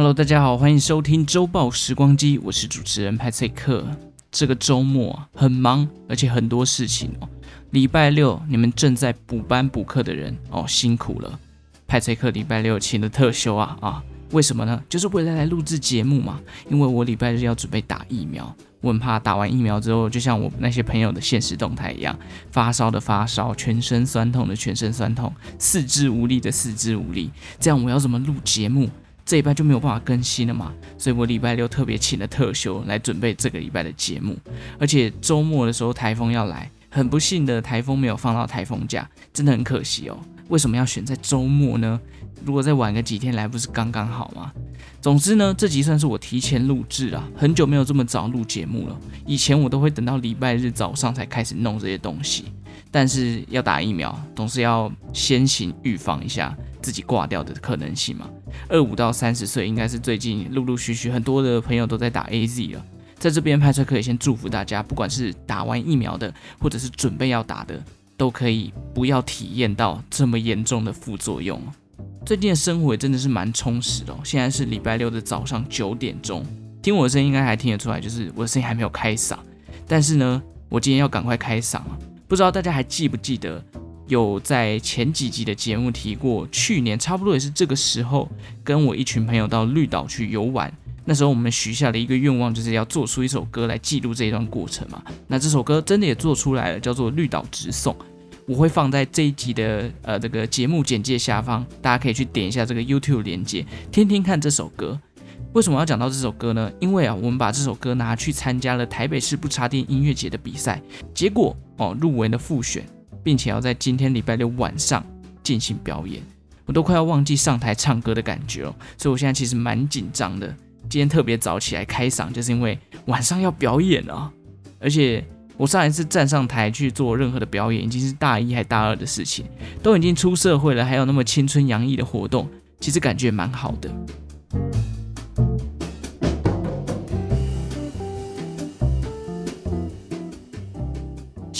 Hello，大家好，欢迎收听周报时光机，我是主持人派翠克。这个周末很忙，而且很多事情哦。礼拜六你们正在补班补课的人哦，辛苦了。派翠克礼拜六请了特休啊啊！为什么呢？就是为了来录制节目嘛。因为我礼拜日要准备打疫苗，我很怕打完疫苗之后，就像我那些朋友的现实动态一样，发烧的发烧，全身酸痛的全身酸痛，四肢无力的四肢无力。这样我要怎么录节目？这礼拜就没有办法更新了嘛，所以我礼拜六特别请了特休来准备这个礼拜的节目，而且周末的时候台风要来，很不幸的台风没有放到台风假，真的很可惜哦。为什么要选在周末呢？如果再晚个几天来，不是刚刚好吗？总之呢，这集算是我提前录制啊，很久没有这么早录节目了。以前我都会等到礼拜日早上才开始弄这些东西，但是要打疫苗，总是要先行预防一下。自己挂掉的可能性嘛？二五到三十岁应该是最近陆陆续续很多的朋友都在打 AZ 了，在这边派翠克可以先祝福大家，不管是打完疫苗的，或者是准备要打的，都可以不要体验到这么严重的副作用。最近的生活也真的是蛮充实的哦。现在是礼拜六的早上九点钟，听我的声音应该还听得出来，就是我的声音还没有开嗓，但是呢，我今天要赶快开嗓啊！不知道大家还记不记得？有在前几集的节目提过，去年差不多也是这个时候，跟我一群朋友到绿岛去游玩。那时候我们许下了一个愿望，就是要做出一首歌来记录这一段过程嘛。那这首歌真的也做出来了，叫做《绿岛直送》。我会放在这一集的呃这个节目简介下方，大家可以去点一下这个 YouTube 连接，听听看这首歌。为什么要讲到这首歌呢？因为啊，我们把这首歌拿去参加了台北市不插电音乐节的比赛，结果哦入围了复选。并且要在今天礼拜六晚上进行表演，我都快要忘记上台唱歌的感觉了，所以我现在其实蛮紧张的。今天特别早起来开嗓，就是因为晚上要表演啊。而且我上一次站上台去做任何的表演，已经是大一还大二的事情，都已经出社会了，还有那么青春洋溢的活动，其实感觉蛮好的。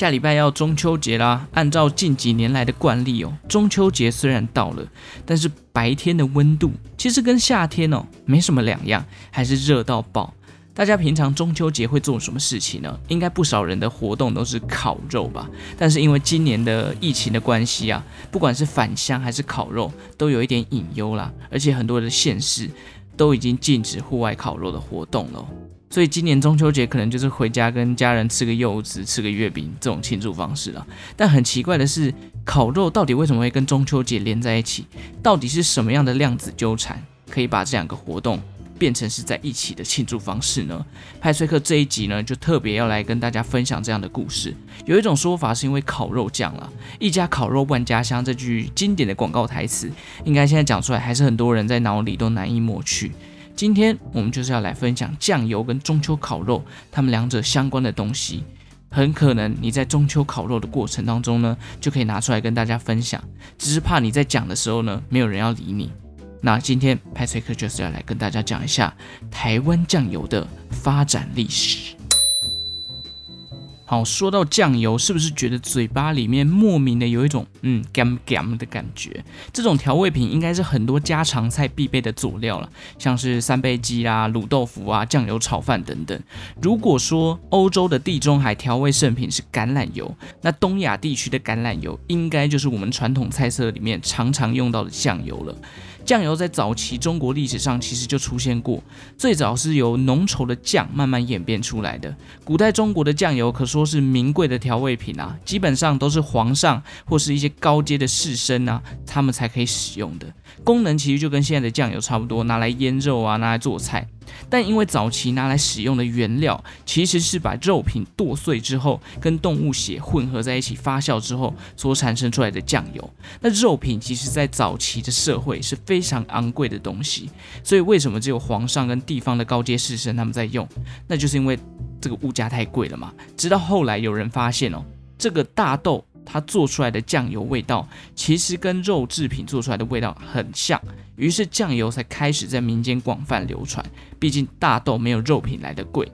下礼拜要中秋节啦，按照近几年来的惯例哦，中秋节虽然到了，但是白天的温度其实跟夏天哦没什么两样，还是热到爆。大家平常中秋节会做什么事情呢？应该不少人的活动都是烤肉吧。但是因为今年的疫情的关系啊，不管是返乡还是烤肉，都有一点隐忧啦，而且很多的县市都已经禁止户外烤肉的活动了。所以今年中秋节可能就是回家跟家人吃个柚子、吃个月饼这种庆祝方式了。但很奇怪的是，烤肉到底为什么会跟中秋节连在一起？到底是什么样的量子纠缠，可以把这两个活动变成是在一起的庆祝方式呢？派翠克这一集呢，就特别要来跟大家分享这样的故事。有一种说法是因为烤肉酱了，一家烤肉万家香这句经典的广告台词，应该现在讲出来还是很多人在脑里都难以抹去。今天我们就是要来分享酱油跟中秋烤肉，它们两者相关的东西。很可能你在中秋烤肉的过程当中呢，就可以拿出来跟大家分享。只是怕你在讲的时候呢，没有人要理你。那今天 Patrick 就是要来跟大家讲一下台湾酱油的发展历史。好，说到酱油，是不是觉得嘴巴里面莫名的有一种嗯甘甘的感觉？这种调味品应该是很多家常菜必备的佐料了，像是三杯鸡啦、卤豆腐啊、酱油炒饭等等。如果说欧洲的地中海调味圣品是橄榄油，那东亚地区的橄榄油应该就是我们传统菜色里面常常用到的酱油了。酱油在早期中国历史上其实就出现过，最早是由浓稠的酱慢慢演变出来的。古代中国的酱油可说是名贵的调味品啊，基本上都是皇上或是一些高阶的士绅啊，他们才可以使用的。功能其实就跟现在的酱油差不多，拿来腌肉啊，拿来做菜。但因为早期拿来使用的原料其实是把肉品剁碎之后，跟动物血混合在一起发酵之后所产生出来的酱油，那肉品其实在早期的社会是非常昂贵的东西，所以为什么只有皇上跟地方的高阶士绅他们在用？那就是因为这个物价太贵了嘛。直到后来有人发现哦，这个大豆。它做出来的酱油味道其实跟肉制品做出来的味道很像，于是酱油才开始在民间广泛流传。毕竟大豆没有肉品来的贵。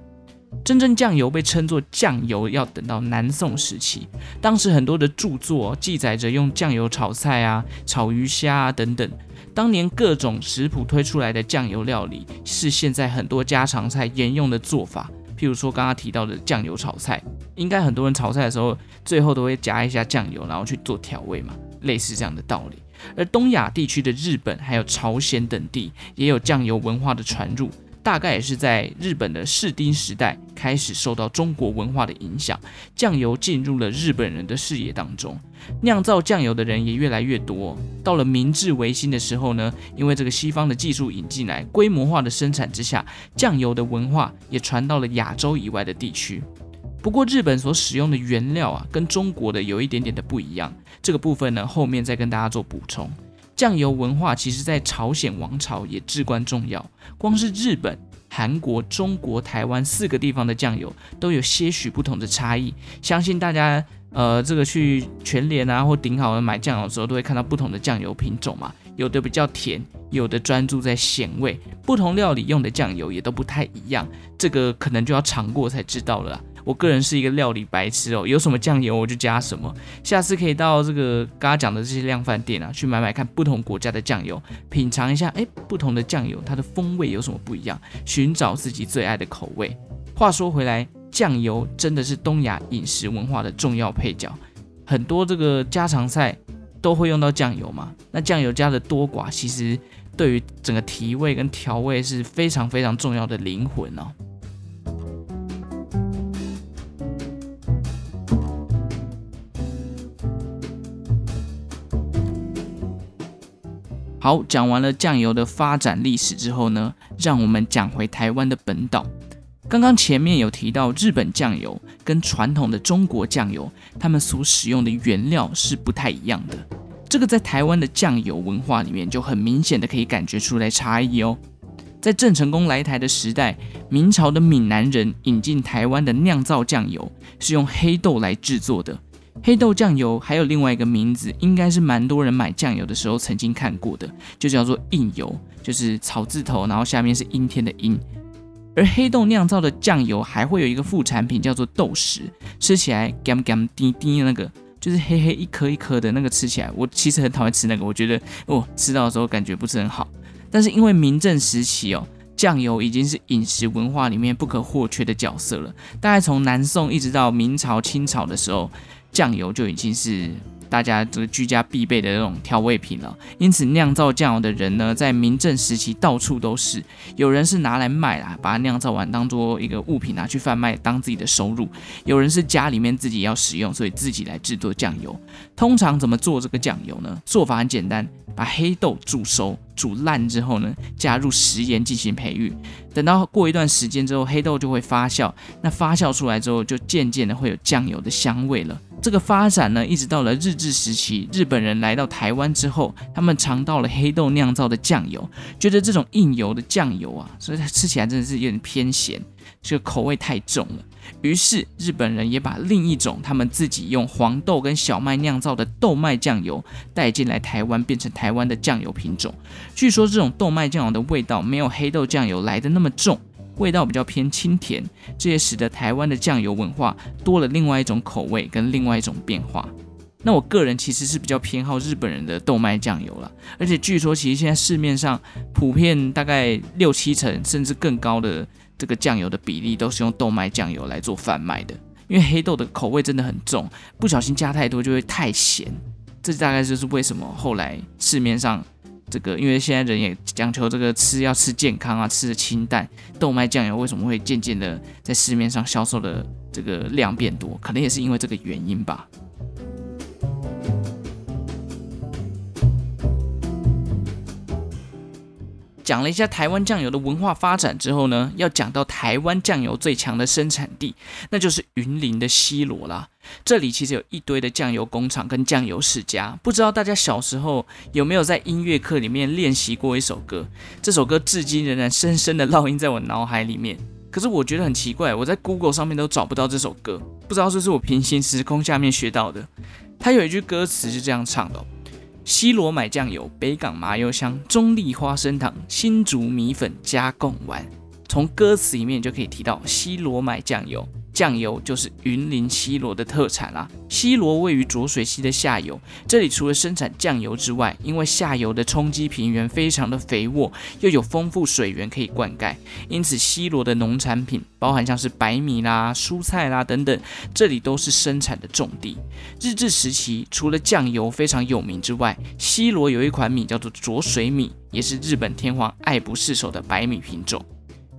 真正酱油被称作酱油，要等到南宋时期，当时很多的著作记载着用酱油炒菜啊、炒鱼虾啊等等。当年各种食谱推出来的酱油料理，是现在很多家常菜沿用的做法。譬如说刚刚提到的酱油炒菜，应该很多人炒菜的时候，最后都会加一下酱油，然后去做调味嘛，类似这样的道理。而东亚地区的日本还有朝鲜等地，也有酱油文化的传入。大概也是在日本的室町时代开始受到中国文化的影响，酱油进入了日本人的视野当中，酿造酱油的人也越来越多。到了明治维新的时候呢，因为这个西方的技术引进来，规模化的生产之下，酱油的文化也传到了亚洲以外的地区。不过日本所使用的原料啊，跟中国的有一点点的不一样，这个部分呢，后面再跟大家做补充。酱油文化其实，在朝鲜王朝也至关重要。光是日本、韩国、中国、台湾四个地方的酱油都有些许不同的差异。相信大家，呃，这个去全联啊或顶好的买酱油的时候，都会看到不同的酱油品种嘛。有的比较甜，有的专注在咸味。不同料理用的酱油也都不太一样，这个可能就要尝过才知道了。我个人是一个料理白痴哦，有什么酱油我就加什么。下次可以到这个刚刚讲的这些量贩店啊，去买买看不同国家的酱油，品尝一下，哎，不同的酱油它的风味有什么不一样，寻找自己最爱的口味。话说回来，酱油真的是东亚饮食文化的重要配角，很多这个家常菜都会用到酱油嘛。那酱油加的多寡，其实对于整个提味跟调味是非常非常重要的灵魂哦。好，讲完了酱油的发展历史之后呢，让我们讲回台湾的本岛。刚刚前面有提到，日本酱油跟传统的中国酱油，他们所使用的原料是不太一样的。这个在台湾的酱油文化里面就很明显的可以感觉出来差异哦。在郑成功来台的时代，明朝的闽南人引进台湾的酿造酱油是用黑豆来制作的。黑豆酱油还有另外一个名字，应该是蛮多人买酱油的时候曾经看过的，就叫做印油，就是草字头，然后下面是阴天的阴。而黑豆酿造的酱油还会有一个副产品叫做豆豉，吃起来甘甘滴滴那个，就是黑黑一颗一颗的那个，吃起来我其实很讨厌吃那个，我觉得哦吃到的时候感觉不是很好。但是因为明正时期哦，酱油已经是饮食文化里面不可或缺的角色了，大概从南宋一直到明朝、清朝的时候。酱油就已经是大家这个居家必备的那种调味品了，因此酿造酱油的人呢，在明政时期到处都是。有人是拿来卖啦，把它酿造完当做一个物品拿去贩卖，当自己的收入；有人是家里面自己要使用，所以自己来制作酱油。通常怎么做这个酱油呢？做法很简单，把黑豆煮熟、煮烂之后呢，加入食盐进行培育。等到过一段时间之后，黑豆就会发酵。那发酵出来之后，就渐渐的会有酱油的香味了。这个发展呢，一直到了日治时期，日本人来到台湾之后，他们尝到了黑豆酿造的酱油，觉得这种硬油的酱油啊，所以它吃起来真的是有点偏咸，这个口味太重了。于是日本人也把另一种他们自己用黄豆跟小麦酿造的豆麦酱油带进来台湾，变成台湾的酱油品种。据说这种豆麦酱油的味道没有黑豆酱油来得那么重。味道比较偏清甜，这也使得台湾的酱油文化多了另外一种口味跟另外一种变化。那我个人其实是比较偏好日本人的豆麦酱油了，而且据说其实现在市面上普遍大概六七成甚至更高的这个酱油的比例都是用豆麦酱油来做贩卖的，因为黑豆的口味真的很重，不小心加太多就会太咸。这大概就是为什么后来市面上。这个，因为现在人也讲求这个吃要吃健康啊，吃的清淡，豆麦酱油为什么会渐渐的在市面上销售的这个量变多？可能也是因为这个原因吧。讲了一下台湾酱油的文化发展之后呢，要讲到台湾酱油最强的生产地，那就是云林的西螺啦。这里其实有一堆的酱油工厂跟酱油世家。不知道大家小时候有没有在音乐课里面练习过一首歌？这首歌至今仍然深深的烙印在我脑海里面。可是我觉得很奇怪，我在 Google 上面都找不到这首歌，不知道这是我平行时空下面学到的。它有一句歌词是这样唱的。西罗买酱油，北港麻油香，中立花生糖，新竹米粉加贡丸。从歌词里面就可以提到西罗买酱油，酱油就是云林西螺的特产啦。西螺位于浊水溪的下游，这里除了生产酱油之外，因为下游的冲积平原非常的肥沃，又有丰富水源可以灌溉，因此西螺的农产品，包含像是白米啦、蔬菜啦等等，这里都是生产的重地。日治时期，除了酱油非常有名之外，西螺有一款米叫做浊水米，也是日本天皇爱不释手的白米品种。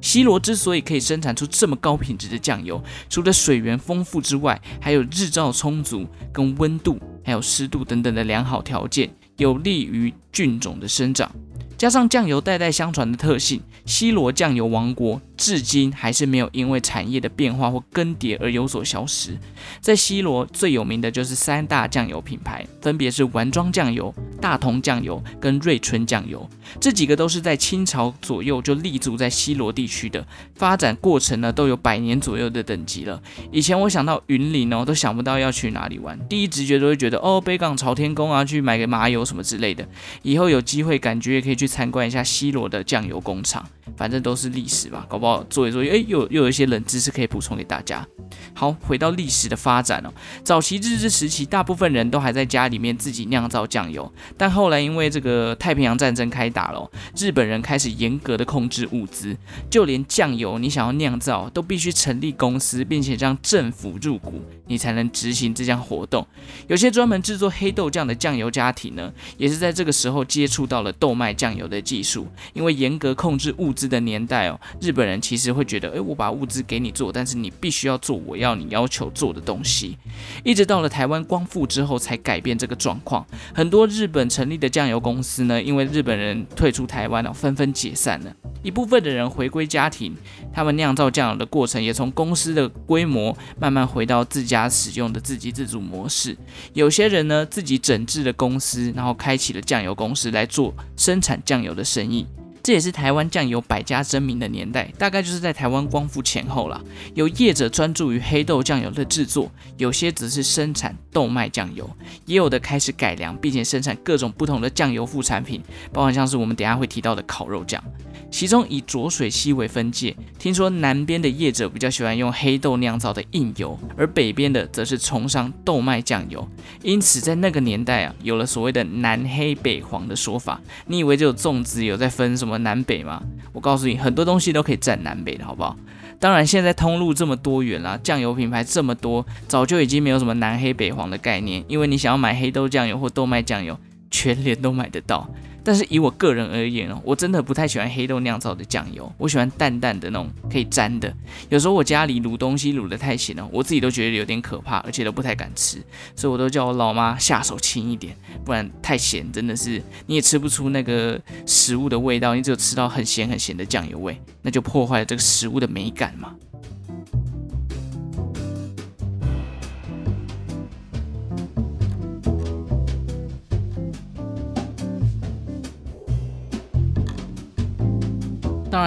西罗之所以可以生产出这么高品质的酱油，除了水源丰富之外，还有日照充足、跟温度还有湿度等等的良好条件，有利于菌种的生长。加上酱油代代相传的特性，西罗酱油王国至今还是没有因为产业的变化或更迭而有所消失。在西罗最有名的就是三大酱油品牌，分别是丸庄酱油、大同酱油跟瑞春酱油。这几个都是在清朝左右就立足在西罗地区的，发展过程呢都有百年左右的等级了。以前我想到云林哦，都想不到要去哪里玩，第一直觉都会觉得哦，北港朝天宫啊，去买个麻油什么之类的。以后有机会，感觉也可以去。参观一下西罗的酱油工厂，反正都是历史吧，搞不做一做，哎，又又有一些冷知识可以补充给大家。好，回到历史的发展哦，早期日治时期，大部分人都还在家里面自己酿造酱油，但后来因为这个太平洋战争开打了，日本人开始严格的控制物资，就连酱油你想要酿造，都必须成立公司，并且让政府入股，你才能执行这项活动。有些专门制作黑豆酱的酱油家庭呢，也是在这个时候接触到了豆麦酱油的技术，因为严格控制物资的年代哦，日本人其实会觉得，诶，我把物资给你做，但是你必须要做我要你要求做的东西。一直到了台湾光复之后，才改变这个状况。很多日本成立的酱油公司呢，因为日本人退出台湾了，纷纷解散了。一部分的人回归家庭，他们酿造酱油的过程也从公司的规模慢慢回到自家使用的自给自足模式。有些人呢，自己整治了公司，然后开启了酱油公司来做生产酱油的生意。这也是台湾酱油百家争鸣的年代，大概就是在台湾光复前后了。有业者专注于黑豆酱油的制作，有些只是生产豆麦酱油，也有的开始改良，并且生产各种不同的酱油副产品，包含像是我们等下会提到的烤肉酱。其中以浊水溪为分界，听说南边的业者比较喜欢用黑豆酿造的硬油，而北边的则是崇尚豆麦酱油。因此在那个年代啊，有了所谓的南黑北黄的说法。你以为只有粽子有在分什么南北吗？我告诉你，很多东西都可以占南北的，好不好？当然，现在通路这么多元啦，酱油品牌这么多，早就已经没有什么南黑北黄的概念，因为你想要买黑豆酱油或豆麦酱油，全联都买得到。但是以我个人而言哦，我真的不太喜欢黑豆酿造的酱油，我喜欢淡淡的那种可以沾的。有时候我家里卤东西卤得太咸了，我自己都觉得有点可怕，而且都不太敢吃，所以我都叫我老妈下手轻一点，不然太咸真的是你也吃不出那个食物的味道，你只有吃到很咸很咸的酱油味，那就破坏了这个食物的美感嘛。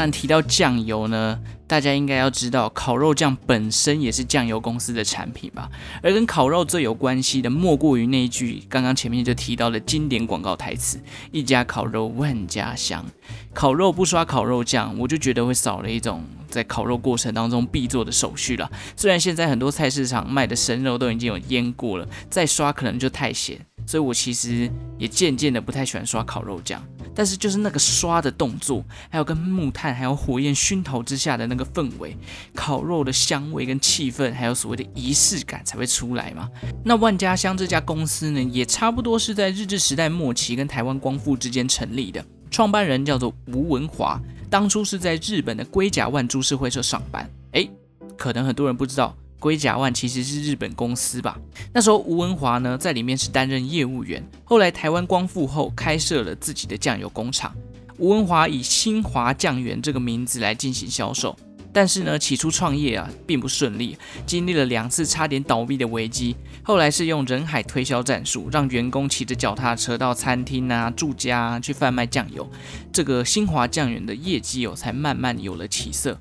然，提到酱油呢，大家应该要知道，烤肉酱本身也是酱油公司的产品吧？而跟烤肉最有关系的，莫过于那一句刚刚前面就提到的经典广告台词：“一家烤肉万家香。”烤肉不刷烤肉酱，我就觉得会少了一种在烤肉过程当中必做的手续了。虽然现在很多菜市场卖的生肉都已经有腌过了，再刷可能就太咸，所以我其实也渐渐的不太喜欢刷烤肉酱。但是就是那个刷的动作，还有跟木炭还有火焰熏陶之下的那个氛围，烤肉的香味跟气氛，还有所谓的仪式感才会出来嘛。那万家香这家公司呢，也差不多是在日治时代末期跟台湾光复之间成立的，创办人叫做吴文华，当初是在日本的龟甲万株式会社上班。诶，可能很多人不知道。龟甲万其实是日本公司吧？那时候吴文华呢，在里面是担任业务员。后来台湾光复后，开设了自己的酱油工厂。吴文华以新华酱园这个名字来进行销售。但是呢，起初创业啊并不顺利，经历了两次差点倒闭的危机。后来是用人海推销战术，让员工骑着脚踏车到餐厅啊、住家啊去贩卖酱油。这个新华酱园的业绩哦，才慢慢有了起色。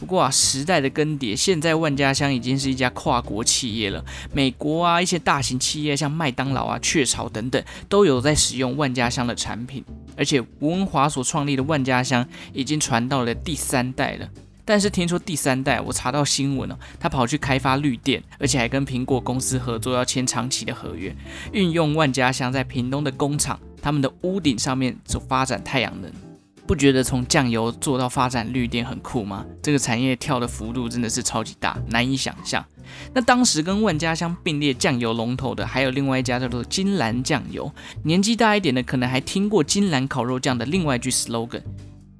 不过啊，时代的更迭，现在万家香已经是一家跨国企业了。美国啊，一些大型企业像麦当劳啊、雀巢等等，都有在使用万家香的产品。而且吴文华所创立的万家香已经传到了第三代了。但是听说第三代，我查到新闻哦，他跑去开发绿电，而且还跟苹果公司合作，要签长期的合约，运用万家香在屏东的工厂，他们的屋顶上面所发展太阳能。不觉得从酱油做到发展绿电很酷吗？这个产业跳的幅度真的是超级大，难以想象。那当时跟万家香并列酱油龙头的，还有另外一家叫做金兰酱油。年纪大一点的可能还听过金兰烤肉酱的另外一句 slogan。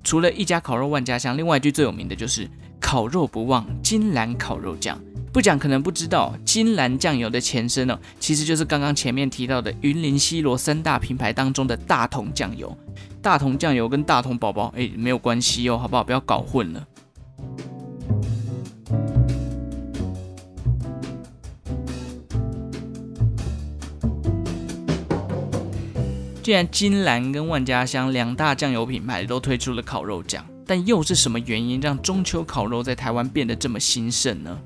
除了一家烤肉万家香，另外一句最有名的就是烤肉不忘金兰烤肉酱。不讲可能不知道，金兰酱油的前身哦，其实就是刚刚前面提到的云林西螺三大品牌当中的大同酱油。大同酱油跟大同宝宝哎，没有关系哦，好不好？不要搞混了。既然金兰跟万家香两大酱油品牌都推出了烤肉酱，但又是什么原因让中秋烤肉在台湾变得这么兴盛呢？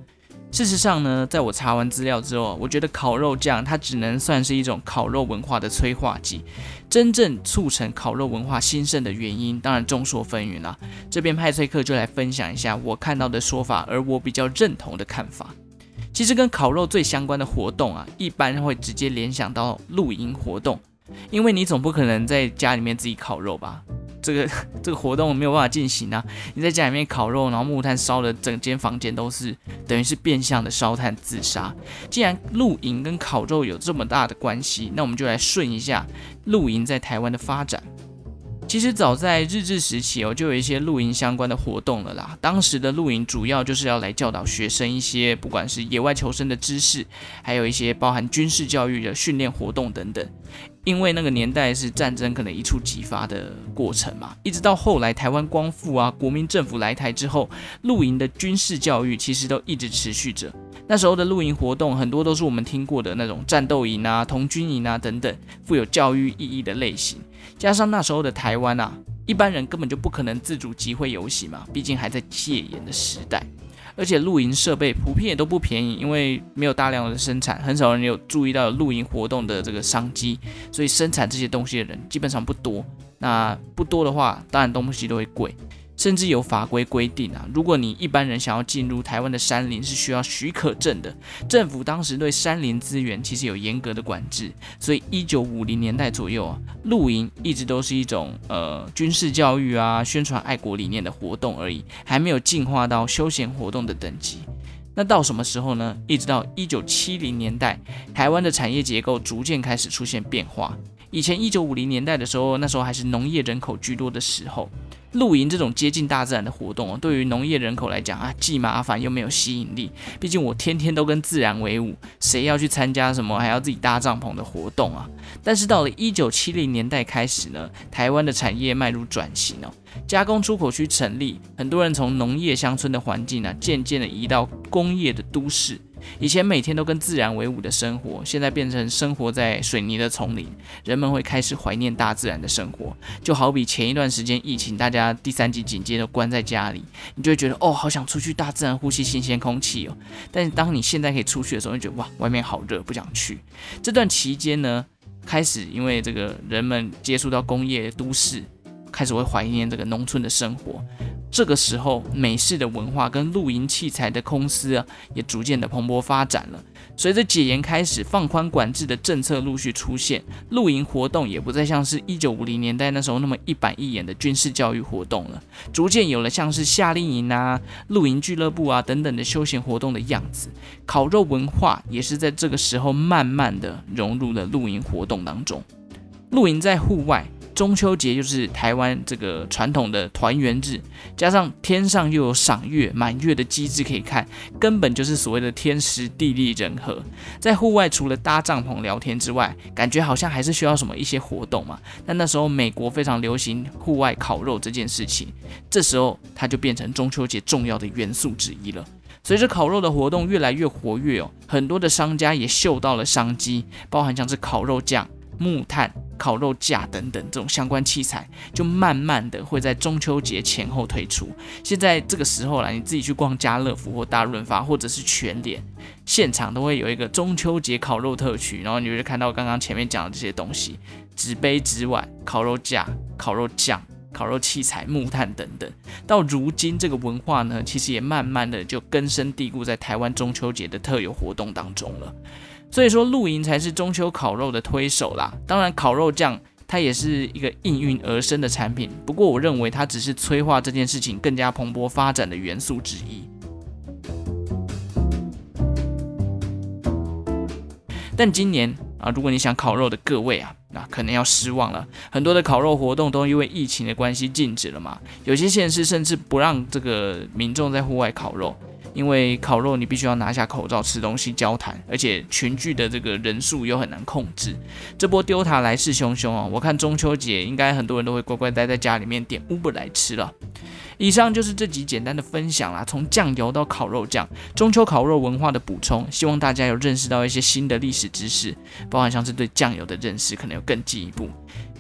事实上呢，在我查完资料之后，我觉得烤肉酱它只能算是一种烤肉文化的催化剂。真正促成烤肉文化兴盛的原因，当然众说纷纭啦。这边派翠克就来分享一下我看到的说法，而我比较认同的看法。其实跟烤肉最相关的活动啊，一般会直接联想到露营活动，因为你总不可能在家里面自己烤肉吧。这个 这个活动没有办法进行啊！你在家里面烤肉，然后木炭烧的整间房间都是，等于是变相的烧炭自杀。既然露营跟烤肉有这么大的关系，那我们就来顺一下露营在台湾的发展。其实早在日治时期哦，就有一些露营相关的活动了啦。当时的露营主要就是要来教导学生一些，不管是野外求生的知识，还有一些包含军事教育的训练活动等等。因为那个年代是战争可能一触即发的过程嘛，一直到后来台湾光复啊，国民政府来台之后，露营的军事教育其实都一直持续着。那时候的露营活动很多都是我们听过的那种战斗营啊、童军营啊等等，富有教育意义的类型。加上那时候的台湾啊，一般人根本就不可能自主集会游行嘛，毕竟还在戒严的时代。而且露营设备普遍也都不便宜，因为没有大量的生产，很少人有注意到露营活动的这个商机，所以生产这些东西的人基本上不多。那不多的话，当然东西都会贵。甚至有法规规定啊，如果你一般人想要进入台湾的山林，是需要许可证的。政府当时对山林资源其实有严格的管制，所以一九五零年代左右啊，露营一直都是一种呃军事教育啊、宣传爱国理念的活动而已，还没有进化到休闲活动的等级。那到什么时候呢？一直到一九七零年代，台湾的产业结构逐渐开始出现变化。以前一九五零年代的时候，那时候还是农业人口居多的时候。露营这种接近大自然的活动哦，对于农业人口来讲啊，既麻烦又没有吸引力。毕竟我天天都跟自然为伍，谁要去参加什么还要自己搭帐篷的活动啊？但是到了一九七零年代开始呢，台湾的产业迈入转型哦，加工出口区成立，很多人从农业乡村的环境呢，渐渐的移到工业的都市。以前每天都跟自然为伍的生活，现在变成生活在水泥的丛林。人们会开始怀念大自然的生活，就好比前一段时间疫情，大家第三级警戒都关在家里，你就会觉得哦，好想出去大自然呼吸新鲜空气哦。但是当你现在可以出去的时候，你就觉得哇，外面好热，不想去。这段期间呢，开始因为这个人们接触到工业都市，开始会怀念这个农村的生活。这个时候，美式的文化跟露营器材的公司啊，也逐渐的蓬勃发展了。随着解严开始，放宽管制的政策陆续出现，露营活动也不再像是一九五零年代那时候那么一板一眼的军事教育活动了，逐渐有了像是夏令营啊、露营俱乐部啊等等的休闲活动的样子。烤肉文化也是在这个时候慢慢的融入了露营活动当中。露营在户外。中秋节就是台湾这个传统的团圆日，加上天上又有赏月、满月的机制可以看，根本就是所谓的天时地利人和。在户外除了搭帐篷聊天之外，感觉好像还是需要什么一些活动嘛。但那时候美国非常流行户外烤肉这件事情，这时候它就变成中秋节重要的元素之一了。随着烤肉的活动越来越活跃哦，很多的商家也嗅到了商机，包含像是烤肉酱。木炭、烤肉架等等这种相关器材，就慢慢的会在中秋节前后推出。现在这个时候啦，你自己去逛家乐福或大润发，或者是全联，现场都会有一个中秋节烤肉特区，然后你会看到刚刚前面讲的这些东西：纸杯、纸碗、烤肉架、烤肉酱、烤肉器材、木炭等等。到如今，这个文化呢，其实也慢慢的就根深蒂固在台湾中秋节的特有活动当中了。所以说，露营才是中秋烤肉的推手啦。当然，烤肉酱它也是一个应运而生的产品，不过我认为它只是催化这件事情更加蓬勃发展的元素之一。但今年啊，如果你想烤肉的各位啊，那可能要失望了。很多的烤肉活动都因为疫情的关系禁止了嘛，有些县市甚至不让这个民众在户外烤肉。因为烤肉你必须要拿下口罩吃东西交谈，而且群聚的这个人数又很难控制。这波丢塔来势汹汹哦，我看中秋节应该很多人都会乖乖待在家里面点 Uber 来吃了。以上就是这集简单的分享啦，从酱油到烤肉酱，中秋烤肉文化的补充，希望大家有认识到一些新的历史知识，包含像是对酱油的认识可能有更进一步。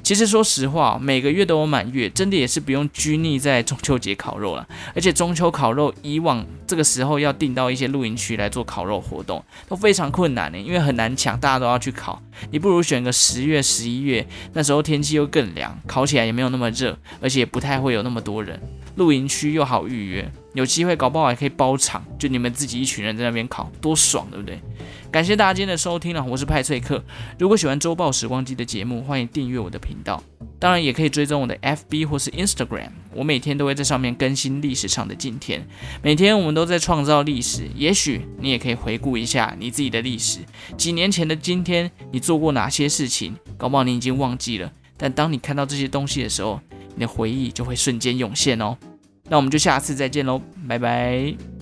其实说实话，每个月都有满月，真的也是不用拘泥在中秋节烤肉了。而且中秋烤肉，以往这个时候要订到一些露营区来做烤肉活动，都非常困难呢，因为很难抢，大家都要去烤。你不如选个十月、十一月，那时候天气又更凉，烤起来也没有那么热，而且也不太会有那么多人。露营区又好预约，有机会搞不好还可以包场，就你们自己一群人在那边烤，多爽，对不对？感谢大家今天的收听了，我是派翠克。如果喜欢周报时光机的节目，欢迎订阅我的频道，当然也可以追踪我的 FB 或是 Instagram，我每天都会在上面更新历史上的今天。每天我们都在创造历史，也许你也可以回顾一下你自己的历史，几年前的今天你做过哪些事情，搞不好你已经忘记了，但当你看到这些东西的时候，你的回忆就会瞬间涌现哦。那我们就下次再见喽，拜拜。